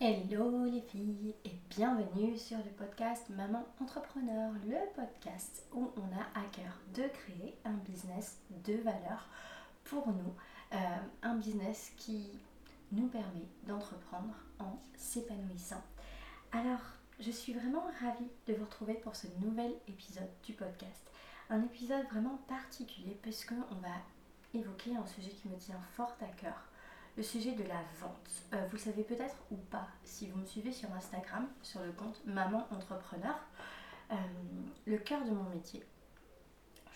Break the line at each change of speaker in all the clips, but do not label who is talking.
Hello les filles et bienvenue sur le podcast Maman Entrepreneur, le podcast où on a à cœur de créer un business de valeur pour nous, euh, un business qui nous permet d'entreprendre en s'épanouissant. Alors, je suis vraiment ravie de vous retrouver pour ce nouvel épisode du podcast. Un épisode vraiment particulier parce qu'on va évoquer un sujet qui me tient fort à cœur le sujet de la vente. Euh, vous savez peut-être ou pas, si vous me suivez sur Instagram, sur le compte Maman Entrepreneur, euh, le cœur de mon métier.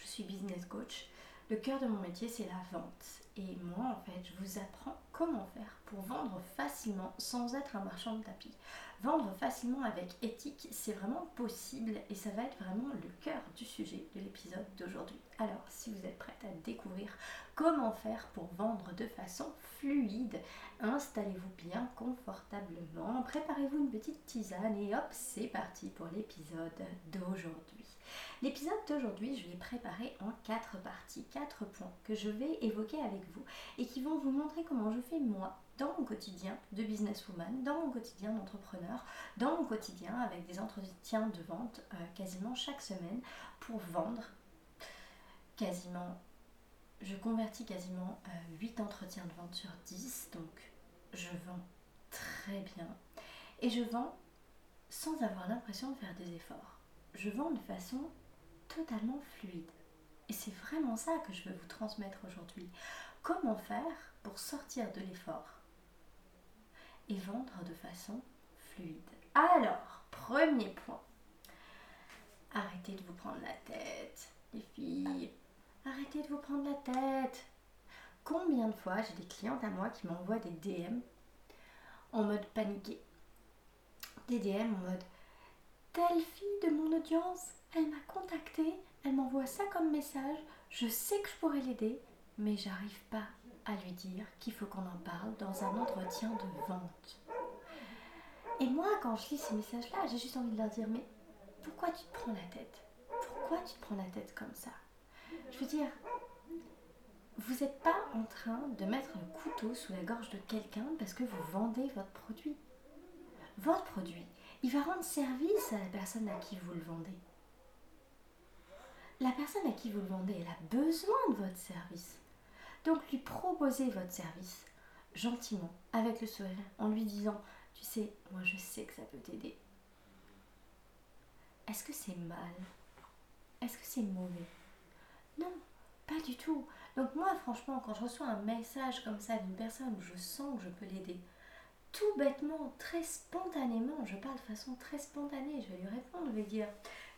Je suis business coach. Le cœur de mon métier, c'est la vente. Et moi, en fait, je vous apprends comment faire pour vendre facilement sans être un marchand de tapis. Vendre facilement avec éthique, c'est vraiment possible et ça va être vraiment le cœur du sujet de l'épisode d'aujourd'hui. Alors, si vous êtes prête à découvrir comment faire pour vendre de façon fluide, installez-vous bien confortablement, préparez-vous une petite tisane et hop, c'est parti pour l'épisode d'aujourd'hui. L'épisode d'aujourd'hui, je l'ai préparé en quatre parties, quatre points que je vais évoquer avec vous et qui vont vous montrer comment je fais moi dans mon quotidien de businesswoman, dans mon quotidien d'entrepreneur, dans mon quotidien avec des entretiens de vente euh, quasiment chaque semaine pour vendre quasiment, je convertis quasiment 8 euh, entretiens de vente sur 10, donc je vends très bien et je vends sans avoir l'impression de faire des efforts. Je vends de façon totalement fluide. Et c'est vraiment ça que je veux vous transmettre aujourd'hui. Comment faire pour sortir de l'effort et vendre de façon fluide? Alors, premier point. Arrêtez de vous prendre la tête, les filles. Arrêtez de vous prendre la tête. Combien de fois j'ai des clientes à moi qui m'envoient des DM en mode paniqué? Des DM en mode telle fille de mon audience, elle m'a contacté, elle m'envoie ça comme message, je sais que je pourrais l'aider, mais j'arrive pas à lui dire qu'il faut qu'on en parle dans un entretien de vente. Et moi, quand je lis ces messages-là, j'ai juste envie de leur dire, mais pourquoi tu te prends la tête? Pourquoi tu te prends la tête comme ça? Je veux dire, vous n'êtes pas en train de mettre le couteau sous la gorge de quelqu'un parce que vous vendez votre produit. Votre produit, il va rendre service à la personne à qui vous le vendez. La personne à qui vous le vendez, elle a besoin de votre service. Donc lui proposez votre service gentiment, avec le sourire, en lui disant, tu sais, moi je sais que ça peut t'aider. Est-ce que c'est mal? Est-ce que c'est mauvais Non, pas du tout. Donc moi franchement, quand je reçois un message comme ça d'une personne je sens que je peux l'aider, tout bêtement, très spontanément, je parle de façon très spontanée, je vais lui répondre, je vais dire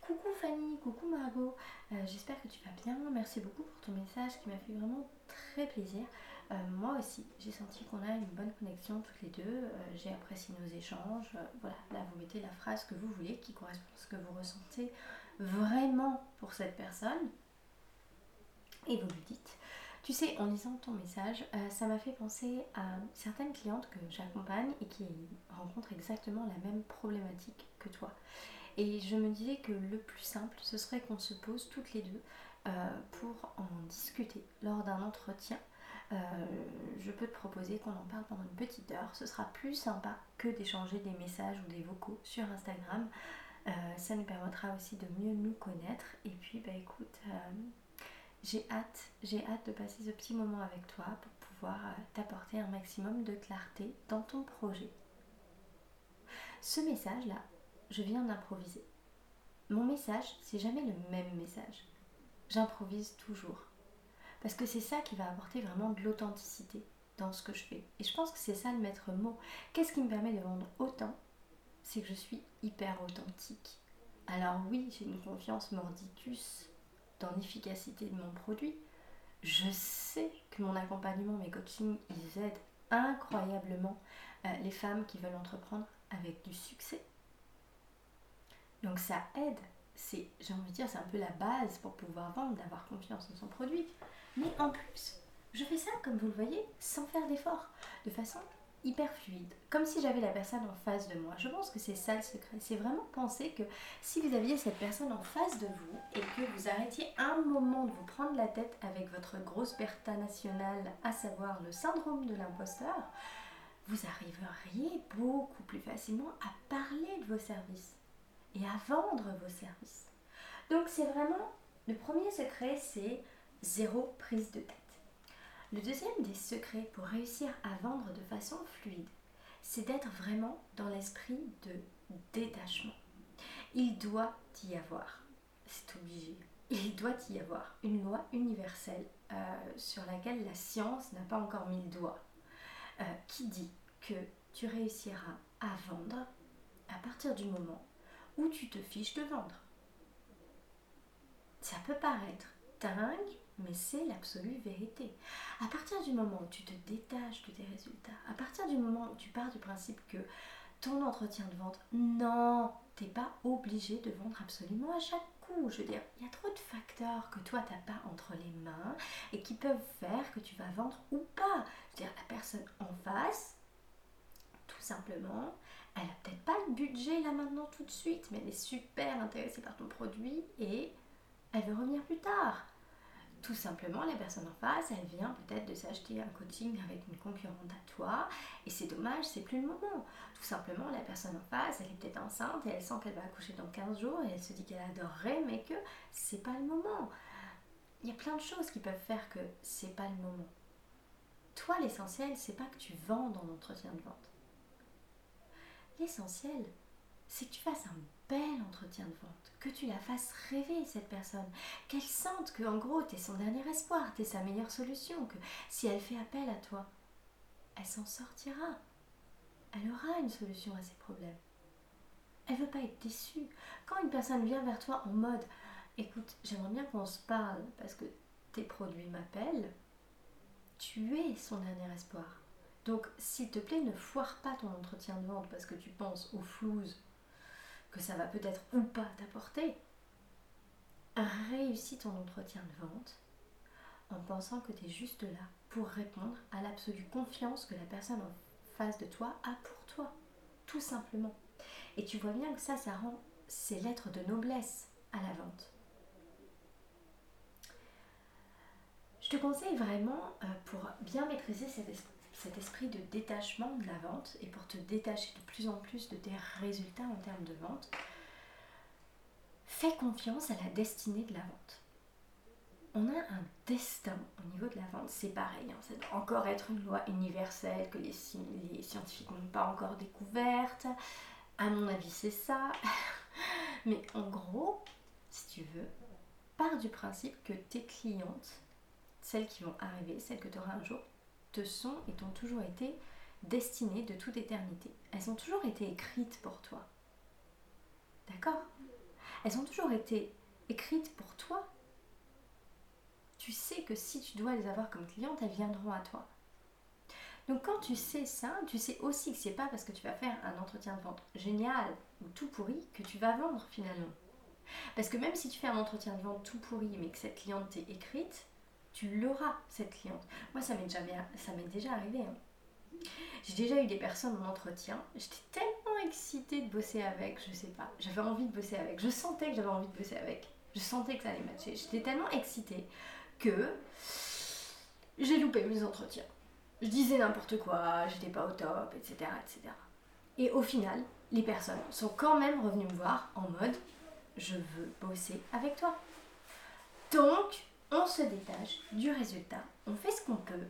Coucou Fanny, coucou Margot, euh, j'espère que tu vas bien. Merci beaucoup pour ton message qui m'a fait vraiment très plaisir. Euh, moi aussi, j'ai senti qu'on a une bonne connexion toutes les deux. Euh, j'ai apprécié nos échanges. voilà, là vous mettez la phrase que vous voulez qui correspond à ce que vous ressentez vraiment pour cette personne. Et vous lui dites. Tu sais, en lisant ton message, ça m'a fait penser à certaines clientes que j'accompagne et qui rencontrent exactement la même problématique que toi. Et je me disais que le plus simple, ce serait qu'on se pose toutes les deux euh, pour en discuter lors d'un entretien. Euh, je peux te proposer qu'on en parle pendant une petite heure. Ce sera plus sympa que d'échanger des messages ou des vocaux sur Instagram. Euh, ça nous permettra aussi de mieux nous connaître. Et puis, bah écoute, j'ai hâte, j'ai hâte de passer ce petit moment avec toi pour pouvoir t'apporter un maximum de clarté dans ton projet. Ce message-là, je viens d'improviser. Mon message, c'est jamais le même message. J'improvise toujours. Parce que c'est ça qui va apporter vraiment de l'authenticité dans ce que je fais. Et je pense que c'est ça le maître mot. Qu'est-ce qui me permet de vendre autant? C'est que je suis hyper authentique. Alors oui, j'ai une confiance mordicus dans l'efficacité de mon produit. Je sais que mon accompagnement, mes coachings, ils aident incroyablement euh, les femmes qui veulent entreprendre avec du succès. Donc ça aide. C'est, j'ai envie de dire, c'est un peu la base pour pouvoir vendre, d'avoir confiance en son produit. Mais en plus, je fais ça, comme vous le voyez, sans faire d'effort, de façon hyper fluide, comme si j'avais la personne en face de moi. Je pense que c'est ça le secret. C'est vraiment penser que si vous aviez cette personne en face de vous et que vous arrêtiez un moment de vous prendre la tête avec votre grosse berta nationale, à savoir le syndrome de l'imposteur, vous arriveriez beaucoup plus facilement à parler de vos services et à vendre vos services. Donc c'est vraiment, le premier secret, c'est zéro prise de tête. Le deuxième des secrets pour réussir à vendre de façon fluide, c'est d'être vraiment dans l'esprit de détachement. Il doit y avoir, c'est obligé, il doit y avoir une loi universelle euh, sur laquelle la science n'a pas encore mis le doigt, euh, qui dit que tu réussiras à vendre à partir du moment où tu te fiches de vendre. Ça peut paraître dingue, mais c'est l'absolue vérité. À partir du moment où tu te détaches de tes résultats, à partir du moment où tu pars du principe que ton entretien de vente, non, t'es pas obligé de vendre absolument à chaque coup. Je veux dire, il y a trop de facteurs que toi t'as pas entre les mains et qui peuvent faire que tu vas vendre ou pas. Je veux dire, la personne en face, tout simplement, elle a peut-être pas le budget là maintenant tout de suite, mais elle est super intéressée par ton produit et elle veut revenir plus tard. Tout simplement, la personne en face, elle vient peut-être de s'acheter un coaching avec une concurrente à toi, et c'est dommage, c'est plus le moment. Tout simplement, la personne en face, elle est peut-être enceinte et elle sent qu'elle va accoucher dans 15 jours et elle se dit qu'elle adorerait, mais que c'est pas le moment. Il y a plein de choses qui peuvent faire que c'est pas le moment. Toi, l'essentiel, c'est pas que tu vends dans l'entretien de vente. L'essentiel, c'est que tu fasses un bel entretien de vente, que tu la fasses rêver cette personne, qu'elle sente que en gros tu es son dernier espoir, tu es sa meilleure solution, que si elle fait appel à toi, elle s'en sortira. Elle aura une solution à ses problèmes. Elle veut pas être déçue. Quand une personne vient vers toi en mode écoute, j'aimerais bien qu'on se parle parce que tes produits m'appellent, tu es son dernier espoir. Donc, s'il te plaît, ne foire pas ton entretien de vente parce que tu penses aux floues que ça va peut-être ou pas t'apporter, réussis ton entretien de vente en pensant que tu es juste là pour répondre à l'absolue confiance que la personne en face de toi a pour toi, tout simplement. Et tu vois bien que ça, ça rend ses lettres de noblesse à la vente. Je te conseille vraiment, euh, pour bien maîtriser cet cet esprit de détachement de la vente et pour te détacher de plus en plus de tes résultats en termes de vente, fais confiance à la destinée de la vente. On a un destin au niveau de la vente, c'est pareil, hein, ça doit encore être une loi universelle que les, scientifiques n'ont pas encore découverte. À mon avis, c'est ça. Mais en gros, si tu veux, pars du principe que tes clientes, celles qui vont arriver, celles que tu auras un jour, te sont et t'ont toujours été destinées de toute éternité. Elles ont toujours été écrites pour toi. D'accord? Elles ont toujours été écrites pour toi. Tu sais que si tu dois les avoir comme clientes, elles viendront à toi. Donc quand tu sais ça, tu sais aussi que c'est pas parce que tu vas faire un entretien de vente génial ou tout pourri que tu vas vendre finalement. Parce que même si tu fais un entretien de vente tout pourri mais que cette cliente t'est écrite, tu l'auras, cette cliente. Moi, ça m'est déjà, arrivé. Hein. J'ai déjà eu des personnes en entretien. J'étais tellement excitée de bosser avec, je sais pas. J'avais envie de bosser avec. Je sentais que j'avais envie de bosser avec. Je sentais que ça allait matcher. J'étais tellement excitée que j'ai loupé mes entretiens. Je disais n'importe quoi, j'étais pas au top, etc., etc. Et au final, les personnes sont quand même revenues me voir en mode je veux bosser avec toi. Donc, on se détache du résultat, on fait ce qu'on peut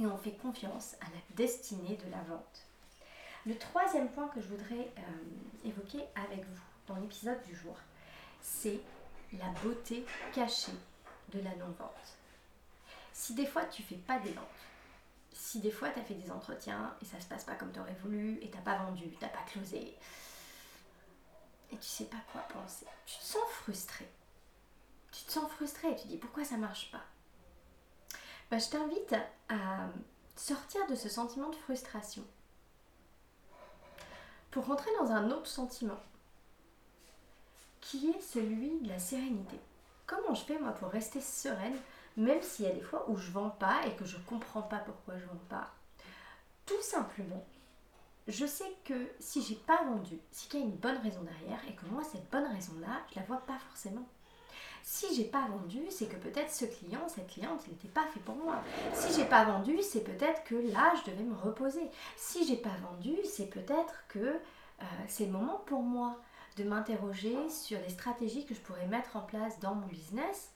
et on fait confiance à la destinée de la vente. Le troisième point que je voudrais euh, évoquer avec vous dans l'épisode du jour, c'est la beauté cachée de la non-vente. Si des fois tu fais pas des ventes, si des fois tu as fait des entretiens et ça se passe pas comme tu aurais voulu et t'as pas vendu, t'as pas closé, et tu sais pas quoi penser, tu te sens frustré, tu te sens frustré, tu dis pourquoi ça marche pas? Bah, je t'invite à sortir de ce sentiment de frustration pour rentrer dans un autre sentiment qui est celui de la sérénité. Comment je fais moi pour rester sereine même s'il y a des fois où je vends pas et que je comprends pas pourquoi je vends pas? Tout simplement, je sais que si j'ai pas vendu, c'est qu'il y a une bonne raison derrière et que moi cette bonne raison là, je la vois pas forcément. Si j'ai pas vendu, c'est que peut-être ce client, cette cliente, il n'était pas fait pour moi. Si j'ai pas vendu, c'est peut-être que là, je devais me reposer. Si j'ai pas vendu, c'est peut-être que euh, c'est le moment pour moi de m'interroger sur les stratégies que je pourrais mettre en place dans mon business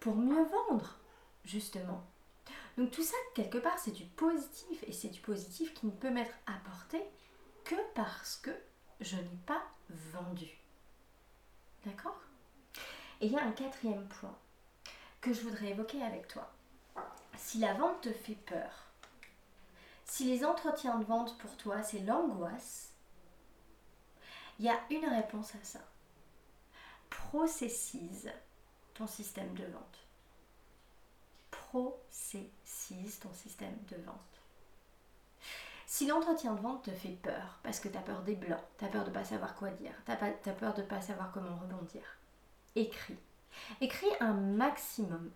pour mieux vendre, justement. Donc tout ça, quelque part, c'est du positif et c'est du positif qui ne peut m'être apporté que parce que je n'ai pas vendu. D'accord? Et il y a un quatrième point que je voudrais évoquer avec toi. Si la vente te fait peur, si les entretiens de vente pour toi c'est l'angoisse, il y a une réponse à ça. Processise ton système de vente. Processise ton système de vente. Si l'entretien de vente te fait peur, parce que tu as peur des blancs, tu as peur de ne pas savoir quoi dire, tu as, peur de ne pas savoir comment rebondir, écris. Écris un maximum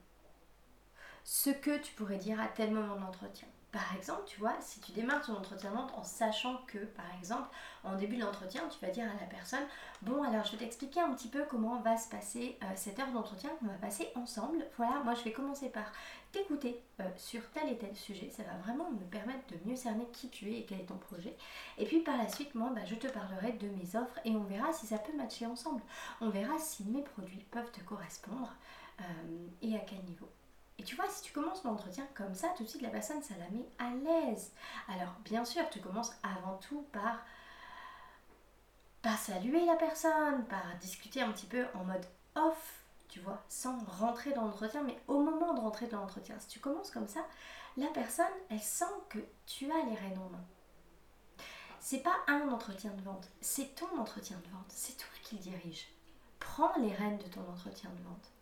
ce que tu pourrais dire à tel moment de l'entretien. Par exemple, tu vois, si tu démarres ton entretien en sachant que, par exemple, en début de l'entretien, tu vas dire à la personne, bon, alors je vais t'expliquer un petit peu comment va se passer euh, cette heure d'entretien qu'on va passer ensemble. Voilà, moi je vais commencer par t'écouter euh, sur tel et tel sujet. Ça va vraiment me permettre de mieux cerner qui tu es et quel est ton projet. Et puis par la suite, moi, bah, je te parlerai de mes offres et on verra si ça peut matcher ensemble. On verra si mes produits peuvent te correspondre euh, et à quel niveau. Et tu vois, si tu commences l'entretien comme ça, tout de suite la personne, ça la met à l'aise. Alors, bien sûr, tu commences avant tout par, par saluer la personne, par discuter un petit peu en mode off, tu vois, sans rentrer dans l'entretien, mais au moment de rentrer dans l'entretien. Si tu commences comme ça, la personne, elle sent que tu as les rênes en main. C'est pas un entretien de vente, c'est ton entretien de vente, c'est toi qui le dirige. Prends les rênes de ton entretien de vente.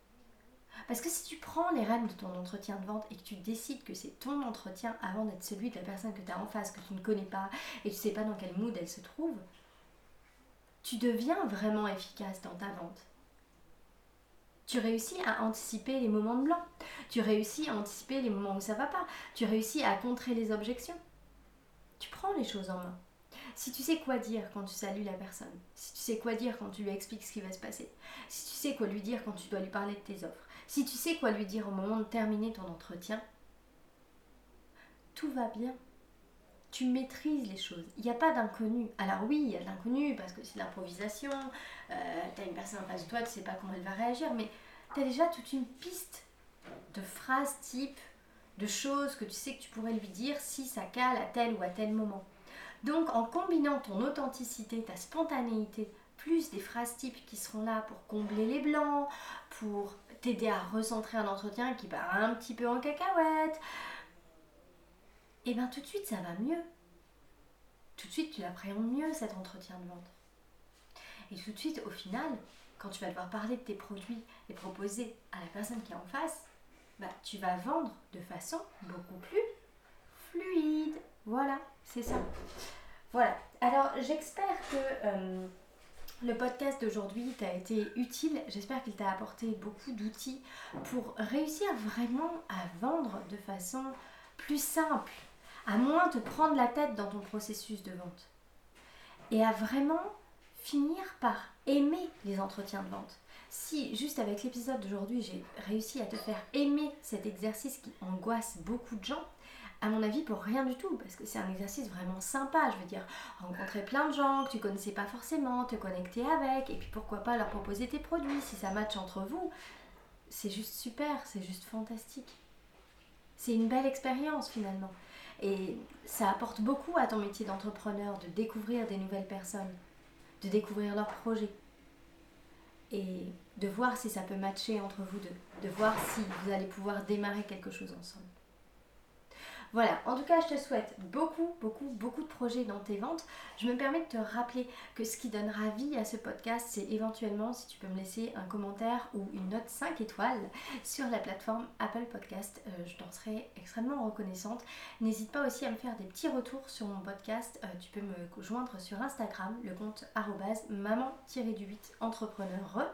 Parce que si tu prends les rênes de ton entretien de vente et que tu décides que c'est ton entretien avant d'être celui de la personne que tu as en face, que tu ne connais pas et tu ne sais pas dans quel mood elle se trouve, tu deviens vraiment efficace dans ta vente. Tu réussis à anticiper les moments de blanc. Tu réussis à anticiper les moments où ça va pas. Tu réussis à contrer les objections. Tu prends les choses en main. Si tu sais quoi dire quand tu salues la personne, si tu sais quoi dire quand tu lui expliques ce qui va se passer, si tu sais quoi lui dire quand tu dois lui parler de tes offres, si tu sais quoi lui dire au moment de terminer ton entretien, tout va bien. Tu maîtrises les choses. Il n'y a pas d'inconnu. Alors oui, il y a de l'inconnu parce que c'est l'improvisation. Euh, tu as une personne en face de toi, tu ne sais pas comment elle va réagir, mais tu as déjà toute une piste de phrases type, de choses que tu sais que tu pourrais lui dire si ça cale à tel ou à tel moment. Donc en combinant ton authenticité, ta spontanéité, plus des phrases types qui seront là pour combler les blancs, pour t'aider à recentrer un entretien qui part un petit peu en cacahuète, et eh bien tout de suite ça va mieux. Tout de suite tu appréhendes mieux cet entretien de vente. Et tout de suite au final, quand tu vas devoir parler de tes produits et proposer à la personne qui est en face, bah, tu vas vendre de façon beaucoup plus fluide. Voilà, c'est ça. Voilà. Alors j'espère que euh, le podcast d'aujourd'hui t'a été utile. J'espère qu'il t'a apporté beaucoup d'outils pour réussir vraiment à vendre de façon plus simple, à moins te prendre la tête dans ton processus de vente. Et à vraiment finir par aimer les entretiens de vente. Si juste avec l'épisode d'aujourd'hui j'ai réussi à te faire aimer cet exercice qui angoisse beaucoup de gens, à mon avis, pour rien du tout, parce que c'est un exercice vraiment sympa. Je veux dire, rencontrer plein de gens que tu connaissais pas forcément, te connecter avec, et puis pourquoi pas leur proposer tes produits si ça match entre vous. C'est juste super, c'est juste fantastique. C'est une belle expérience finalement. Et ça apporte beaucoup à ton métier d'entrepreneur de découvrir des nouvelles personnes, de découvrir leurs projets et de voir si ça peut matcher entre vous deux, de voir si vous allez pouvoir démarrer quelque chose ensemble. Voilà, en tout cas, je te souhaite beaucoup, beaucoup, beaucoup de projets dans tes ventes. Je me permets de te rappeler que ce qui donnera vie à ce podcast, c'est éventuellement si tu peux me laisser un commentaire ou une note 5 étoiles sur la plateforme Apple Podcast. Euh, je t'en serai extrêmement reconnaissante. N'hésite pas aussi à me faire des petits retours sur mon podcast. Euh, tu peux me joindre sur Instagram, le compte maman-du-8 entrepreneur.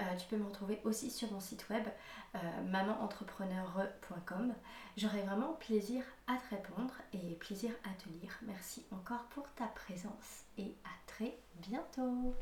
Euh, tu peux me retrouver aussi sur mon site web euh, mamanentrepreneur.com. J'aurai vraiment plaisir à te répondre et plaisir à te lire. Merci encore pour ta présence et à très bientôt.